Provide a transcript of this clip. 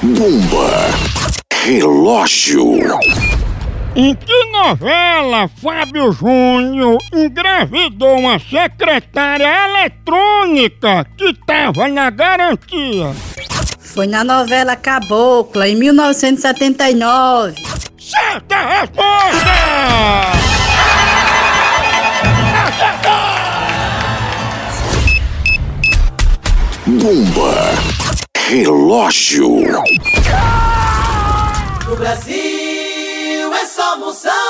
Bomba. Relógio. Em que novela Fábio Júnior engravidou uma secretária eletrônica que tava na garantia? Foi na novela Cabocla, em 1979. Certa resposta! Bomba. Relógio. No Brasil é só moção.